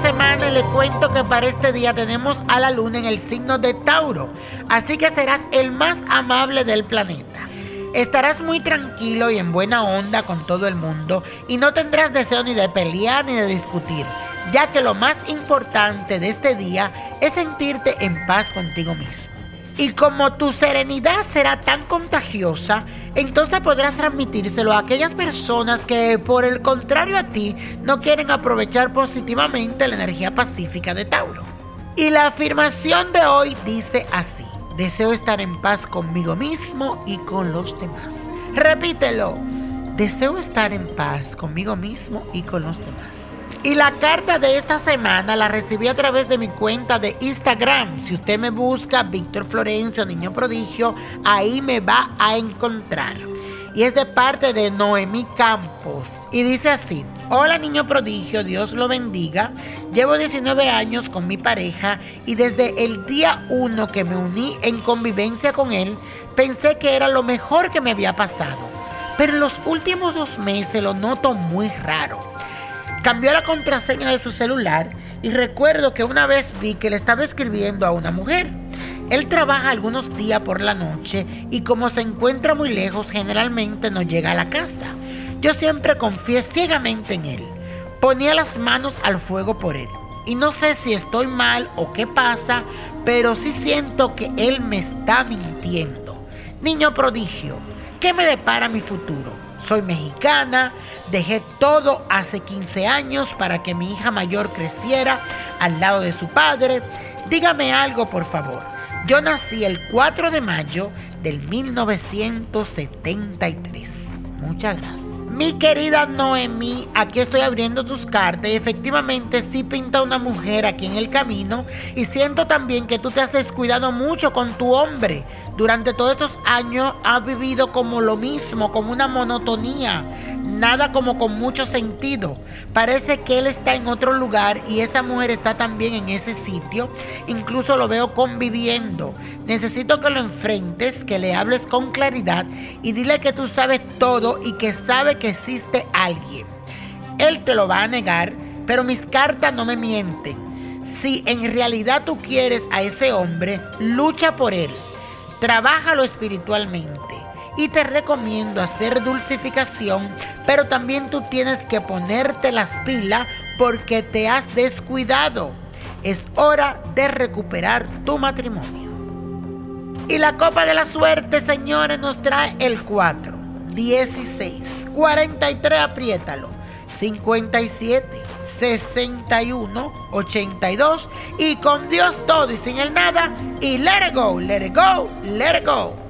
Señores, les cuento que para este día tenemos a la luna en el signo de Tauro, así que serás el más amable del planeta. Estarás muy tranquilo y en buena onda con todo el mundo y no tendrás deseo ni de pelear ni de discutir, ya que lo más importante de este día es sentirte en paz contigo mismo. Y como tu serenidad será tan contagiosa, entonces podrás transmitírselo a aquellas personas que por el contrario a ti no quieren aprovechar positivamente la energía pacífica de Tauro. Y la afirmación de hoy dice así. Deseo estar en paz conmigo mismo y con los demás. Repítelo. Deseo estar en paz conmigo mismo y con los demás. Y la carta de esta semana la recibí a través de mi cuenta de Instagram. Si usted me busca Víctor Florencio, Niño Prodigio, ahí me va a encontrar. Y es de parte de Noemí Campos. Y dice así, hola niño prodigio, Dios lo bendiga. Llevo 19 años con mi pareja y desde el día 1 que me uní en convivencia con él, pensé que era lo mejor que me había pasado. Pero en los últimos dos meses lo noto muy raro. Cambió la contraseña de su celular y recuerdo que una vez vi que le estaba escribiendo a una mujer. Él trabaja algunos días por la noche y como se encuentra muy lejos generalmente no llega a la casa. Yo siempre confié ciegamente en él. Ponía las manos al fuego por él. Y no sé si estoy mal o qué pasa, pero sí siento que él me está mintiendo. Niño prodigio, ¿qué me depara mi futuro? Soy mexicana, Dejé todo hace 15 años para que mi hija mayor creciera al lado de su padre. Dígame algo, por favor. Yo nací el 4 de mayo del 1973. Muchas gracias. Mi querida Noemí, aquí estoy abriendo tus cartas y efectivamente sí pinta una mujer aquí en el camino y siento también que tú te has descuidado mucho con tu hombre. Durante todos estos años has vivido como lo mismo, como una monotonía nada como con mucho sentido. Parece que él está en otro lugar y esa mujer está también en ese sitio. Incluso lo veo conviviendo. Necesito que lo enfrentes, que le hables con claridad y dile que tú sabes todo y que sabe que existe alguien. Él te lo va a negar, pero mis cartas no me mienten. Si en realidad tú quieres a ese hombre, lucha por él. Trabájalo espiritualmente y te recomiendo hacer dulcificación, pero también tú tienes que ponerte las pilas porque te has descuidado. Es hora de recuperar tu matrimonio. Y la copa de la suerte, señores, nos trae el 4, 16, 43, apriétalo, 57, 61, 82 y con Dios todo y sin el nada y let it go, let it go, let it go.